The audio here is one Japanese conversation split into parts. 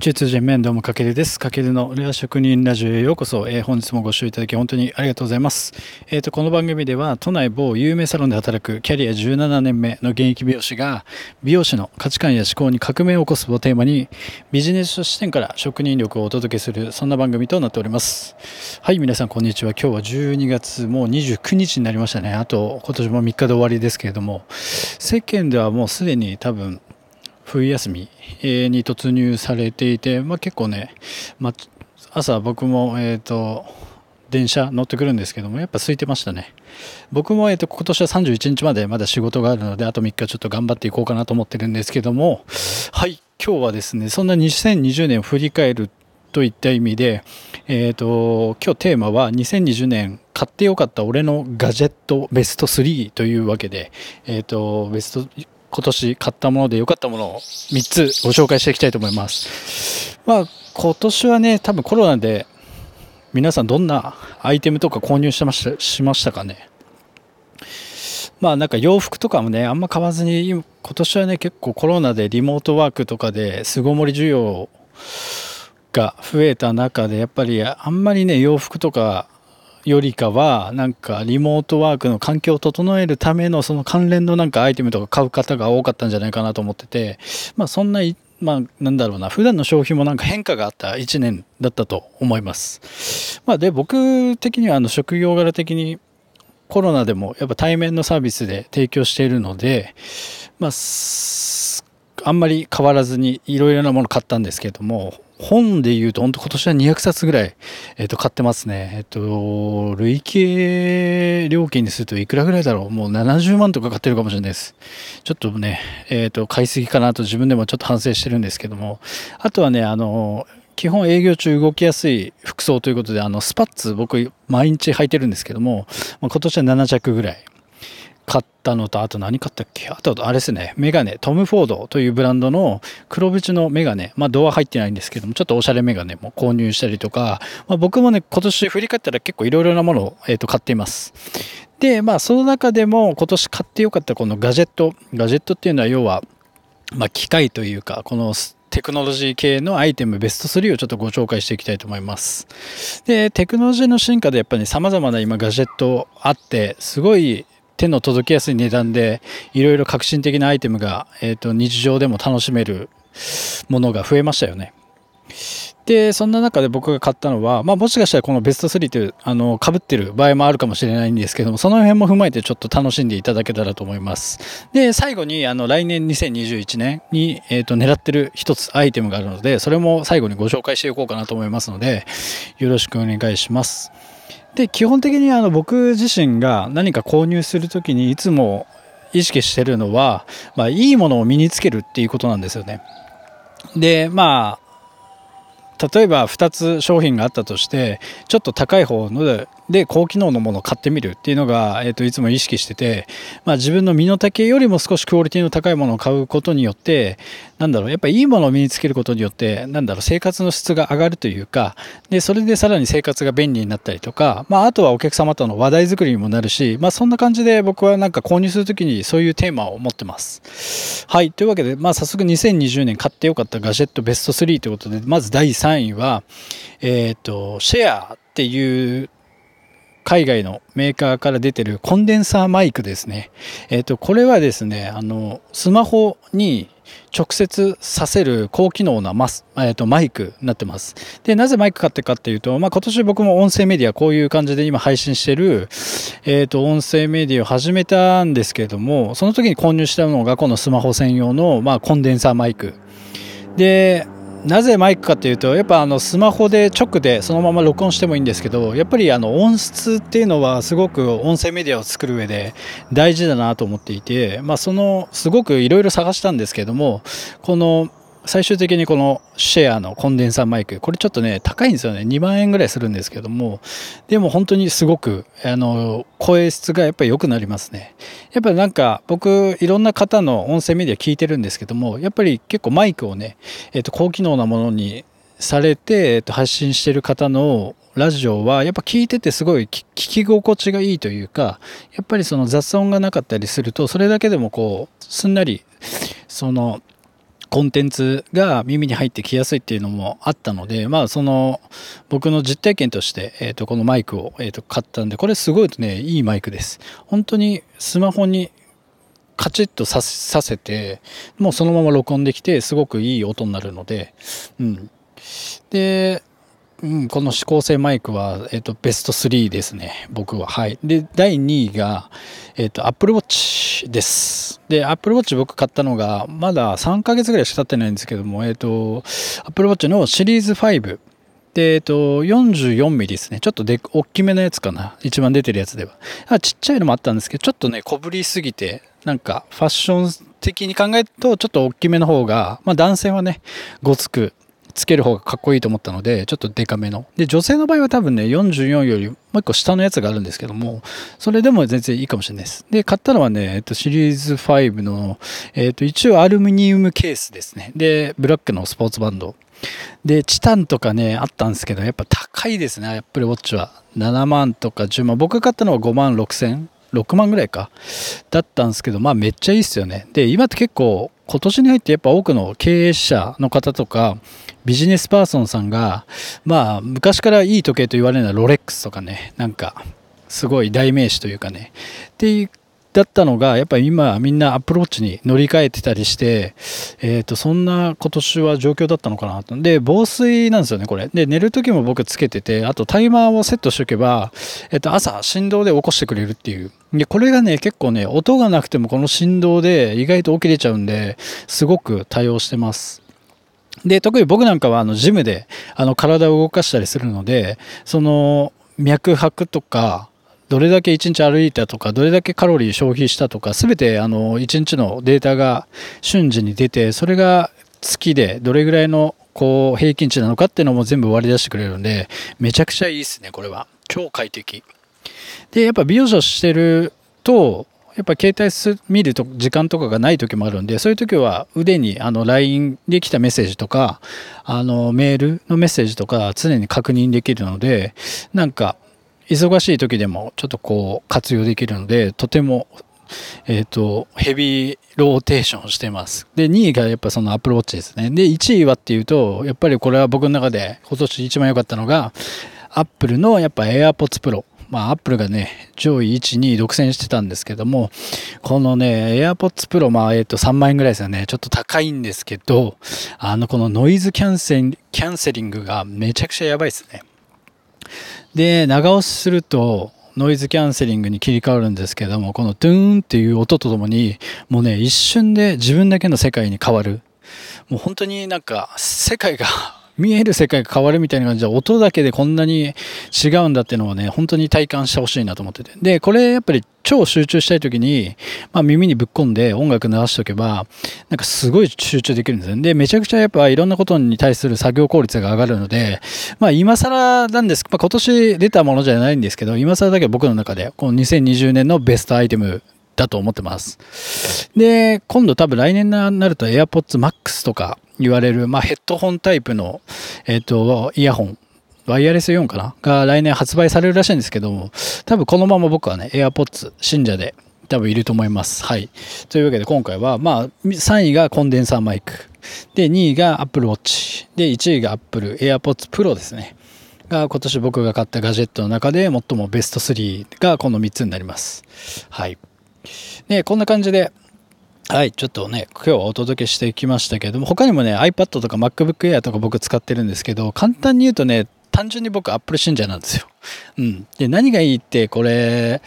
中通人面どうもかけるです。かけるのレア職人ラジオへようこそ。えー、本日もご視聴いただき本当にありがとうございます。えっ、ー、と、この番組では都内某有名サロンで働くキャリア17年目の現役美容師が美容師の価値観や思考に革命を起こすをテーマにビジネス視点から職人力をお届けするそんな番組となっております。はい、皆さんこんにちは。今日は12月もう29日になりましたね。あと今年も3日で終わりですけれども世間ではもうすでに多分冬休みに突入されていて、まあ、結構ね、まあ、朝僕も、えーと、電車乗ってくるんですけどもやっぱ空いてましたね。僕も、えーと、今年は31日までまだ仕事があるのであと3日ちょっと頑張っていこうかなと思ってるんですけどもはい今日はですねそんな2020年を振り返るといった意味で、えーと、今日テーマは2020年買ってよかった俺のガジェットベスト3というわけで、えーとベスト今年買ったもので良かったものを3つご紹介していきたいと思います。まあ今年はね、多分コロナで皆さんどんなアイテムとか購入してましたしましたかね。まあなんか洋服とかもね、あんま買わずに、今年はね、結構コロナでリモートワークとかで巣ごもり需要が増えた中で、やっぱりあんまりね、洋服とかよりかはなんかリモートワークの環境を整えるためのその関連のなんかアイテムとか買う方が多かったんじゃないかなと思っててまあそんなまあなんだろうな普段の消費もなんか変化があった1年だったと思います。まあで僕的にはあの職業柄的にコロナでもやっぱ対面のサービスで提供しているのでまああんまり変わらずにいろいろなもの買ったんですけども本で言うと、本当今年は200冊ぐらい、え、ー、と、買ってますね。えっ、ー、と、累計料金にするといくらぐらいだろうもう70万とか買ってるかもしれないです。ちょっとね、えっ、ー、と、買いすぎかなと自分でもちょっと反省してるんですけども、あとはね、あの、基本営業中動きやすい服装ということで、あの、スパッツ僕毎日履いてるんですけども、今年は7着ぐらい。買ったのと、あと何買ったっけ？あと、あれですね、メガネ、トム・フォードというブランドの黒縁のメガネ、まあ、ドア入ってないんですけども、ちょっとおしゃれメガネも購入したりとか、まあ、僕もね、今年振り返ったら結構いろいろなものを、えー、と買っています。で、まあ、その中でも今年買ってよかったこのガジェット、ガジェットっていうのは要は、まあ、機械というか、このテクノロジー系のアイテムベスト3をちょっとご紹介していきたいと思います。で、テクノロジーの進化でやっぱり様々な今ガジェットあって、すごい手の届きやすい値段でいろいろ革新的なアイテムが、えーと、日常でも楽しめるものが増えましたよね。で、そんな中で僕が買ったのは、まあもしかしたらこのベスト3という、あの、被ってる場合もあるかもしれないんですけども、その辺も踏まえてちょっと楽しんでいただけたらと思います。で、最後に、あの、来年2021年に、え、ー、と、狙ってる一つアイテムがあるので、それも最後にご紹介していこうかなと思いますので、よろしくお願いします。で基本的にあの僕自身が何か購入する時にいつも意識してるのは、まあ、いいものを身につけるっていうことなんですよね。でまあ例えば2つ商品があったとしてちょっと高い方ので高機能のものを買ってみるっていうのが、えー、といつも意識してて、まあ、自分の身の丈よりも少しクオリティの高いものを買うことによってなんだろうやっぱいいものを身につけることによってなんだろう生活の質が上がるというかでそれでさらに生活が便利になったりとか、まあ、あとはお客様との話題作りにもなるし、まあ、そんな感じで僕はなんか購入するときにそういうテーマを持ってます。はいというわけで、まあ、早速2020年買ってよかったガジェットベスト3ということでまず第3位は、えっ、ー、とシェアっていう海外のメーカーから出てるコンデンサーマイクですね。えっ、ー、と、これはですね、あの、スマホに直接させる高機能なマス、えー、とマイクになってます。で、なぜマイク買ってかっていうと、まあ、今年僕も音声メディアこういう感じで今配信してる、えっ、ー、と、音声メディアを始めたんですけれども、その時に購入したのがこのスマホ専用の、まあ、コンデンサーマイク。で、なぜマイクかというとやっぱあのスマホで直でそのまま録音してもいいんですけどやっぱりあの音質っていうのはすごく音声メディアを作る上で大事だなと思っていて、まあ、そのすごくいろいろ探したんですけどもこの最終的にこのシェアのコンデンサーマイクこれちょっとね高いんですよね。2万円ぐらいするんですけども。でも本当にすごくあの声質がやっぱり良くなりますね。やっぱりなんか僕いろんな方の音声メディア聞いてるんですけどもやっぱり結構マイクをね、えー、と高機能なものにされて、えー、と発信してる方のラジオはやっぱ聞いててすごい聞き心地がいいというかやっぱりその雑音がなかったりするとそれだけでもこうすんなりそのコンテンツが耳に入ってきやすいっていうのもあったので、まあ、その僕の実体験として、えー、とこのマイクを、えー、と買ったんでこれすごいねいいマイクです本当にスマホにカチッとさせてもうそのまま録音できてすごくいい音になるので、うん、でうん、この指向性マイクは、えっ、と、ベスト3ですね、僕は。はい。で、第2位が、えっ、と、Apple Watch です。で、Apple Watch 僕買ったのが、まだ3ヶ月ぐらいしか経ってないんですけども、えっ、と、Apple Watch のシリーズ5。で、えっと、44ミリですね。ちょっとで、大きめのやつかな。一番出てるやつでは。あちっちゃいのもあったんですけど、ちょっとね、小ぶりすぎて、なんか、ファッション的に考えると、ちょっと大きめの方が、まあ男性はね、ごつくつける方がかっこいいと思ったので、ちょっとデカめの。で、女性の場合は多分ね、44よりもう一個下のやつがあるんですけども、それでも全然いいかもしれないです。で、買ったのはね、えっと、シリーズ5の、えっと、一応アルミニウムケースですね。で、ブラックのスポーツバンド。で、チタンとかね、あったんですけど、やっぱ高いですね、アップルウォッチは。7万とか10万。僕が買ったのは5万6千6万ぐらいか。だったんですけど、まあめっちゃいいっすよね。で、今って結構、今年に入ってやっぱ多くの経営者の方とか、ビジネスパーソンさんが、まあ、昔からいい時計と言われるのはロレックスとかね、なんか、すごい代名詞というかね、って、だったのが、やっぱり今みんなアプローチに乗り換えてたりして、え、ー、と、そんな今年は状況だったのかなと。で、防水なんですよね、これ。で、寝る時も僕つけてて、あとタイマーをセットしておけば、え、ー、と、朝振動で起こしてくれるっていう。で、これがね、結構ね、音がなくてもこの振動で意外と起きれちゃうんで、すごく対応してます。で、特に僕なんかはあのジムであの体を動かしたりするので、その脈拍とか、どれだけ1日歩いたとか、どれだけカロリー消費したとか、すべてあの1日のデータが瞬時に出て、それが月でどれぐらいのこう平均値なのかっていうのも全部割り出してくれるんで、めちゃくちゃいいですね、これは。超快適。で、やっぱ美容師してると、やっぱ携帯す見ると時間とかがない時もあるんで、そういう時は腕にあの LINE で来たメッセージとか、あのメールのメッセージとか常に確認できるので、なんか忙しい時でもちょっとこう活用できるので、とてもえっ、と、ヘビーローテーションしてます。で、2位がやっぱそのアプローチですね。で、1位はっていうと、やっぱりこれは僕の中で今年一番良かったのが、アップルのやっぱ AirPods Pro。まあ、アップルがね、上位1、2独占してたんですけども、このね、AirPods Pro、まあ、えっ、ー、と、3万円ぐらいですよね。ちょっと高いんですけど、あの、このノイズキャンセキャンセリングがめちゃくちゃやばいですね。で、長押しすると、ノイズキャンセリングに切り替わるんですけども、このドゥーンっていう音とともに、もうね、一瞬で自分だけの世界に変わる。もう本当になんか、世界が見える世界が変わるみたいな感じで、音だけでこんなに違うんだっていうのをね、本当に体感してほしいなと思ってて。で、これやっぱり超集中したい時に、まあ耳にぶっ込んで音楽流しておけば、なんかすごい集中できるんですよ。で、めちゃくちゃやっぱいろんなことに対する作業効率が上がるので、まあ今更なんです、まあ今年出たものじゃないんですけど、今更だけど僕の中で、この2020年のベストアイテムだと思ってます。で、今度多分来年になると AirPods Max とか言われる、まあ、ヘッドホンタイプの、えっ、ー、と、イヤホン、ワイヤレス4かな？が来年発売されるらしいんですけども、多分このまま僕はね、AirPods 信者で多分いると思います。はい。というわけで今回は、まあ、3位がコンデンサーマイク。で、2位が Apple Watch。で、1位が Apple AirPods Pro ですね。が今年僕が買ったガジェットの中で最もベスト3がこの3つになります。はい。で、こんな感じで、はい、ちょっとね、今日はお届けしてきましたけれども、他にもね、iPad とか MacBook Air とか僕使ってるんですけど、簡単に言うとね、単純に僕 Apple 信者なんですよ。うん。で、何がいいって、これ、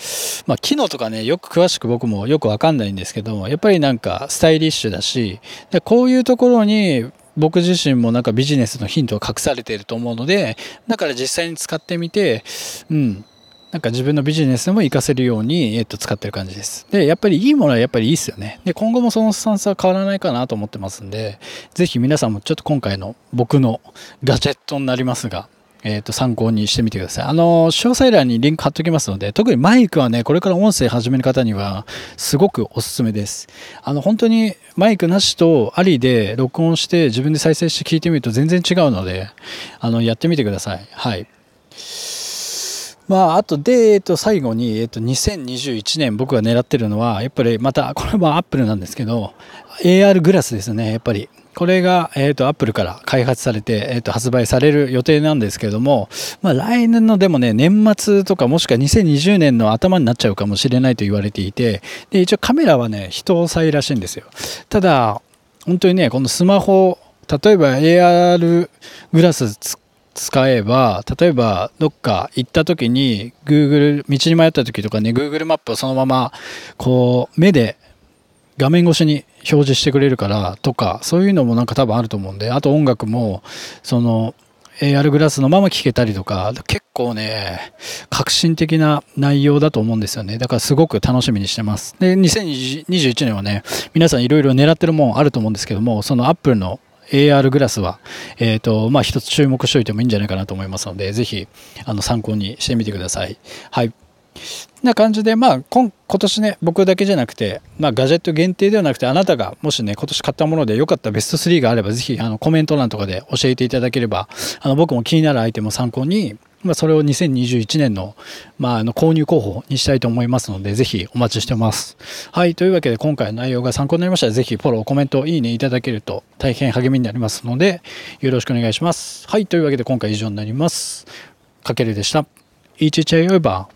まあ、機能とかね、よく詳しく僕もよくわかんないんですけど、やっぱりなんかスタイリッシュだし、でこういうところに僕自身もなんかビジネスのヒントが隠されていると思うので、だから実際に使ってみて、うん、なんか自分のビジネスでも活かせるように、えっと、使ってる感じです。で、やっぱりいいものはやっぱりいいっすよね。で、今後もそのスタンスは変わらないかなと思ってますんで、ぜひ皆さんもちょっと今回の僕のガジェットになりますが、えっ、と、参考にしてみてください。あの、詳細欄にリンク貼っときますので、特にマイクはね、これから音声始める方には、すごくおすすめです。あの、本当にマイクなしとありで録音して自分で再生して聞いてみると全然違うので、あの、やってみてください。はい。まあ、あとで、えっと、最後に、えっと、2021年僕が狙ってるのは、やっぱりまた、これもアップルなんですけど、AR グラスですね、やっぱり。これが、えっ、と、アップルから開発されて、えっ、と、発売される予定なんですけども、まあ、来年のでもね、年末とかもしくは2020年の頭になっちゃうかもしれないと言われていて、で、一応カメラはね、人押さえらしいんですよ。ただ、本当にね、このスマホ、例えば AR グラス使えば例えばどっか行った時に Google 道に迷った時とかね Google マップをそのままこう目で画面越しに表示してくれるからとかそういうのもなんか多分あると思うんであと音楽もその AR グラスのまま聴けたりとか結構ね革新的な内容だと思うんですよね。だからすごく楽しみにしてます。で2021年はね皆さんいろいろ狙ってるもんあると思うんですけどもその Apple の AR グラスは、えっ、ー、と、まあ、一つ注目しておいてもいいんじゃないかなと思いますので、ぜひ、あの、参考にしてみてください。はい。な感じで、まあ、今今年ね、僕だけじゃなくて、まあ、ガジェット限定ではなくて、あなたがもしね、今年買ったもので良かったベスト3があれば、ぜひ、あの、コメント欄とかで教えていただければ、あの、僕も気になるアイテムを参考に、まあ、それを2021年の,、まあ、あの購入候補にしたいと思いますので、ぜひお待ちしてます。はい、というわけで今回の内容が参考になりましたら、ぜひフォロー、コメント、いいねいただけると大変励みになりますので、よろしくお願いします。はい、というわけで今回以上になります。かけるでした。いちちゃいよいば。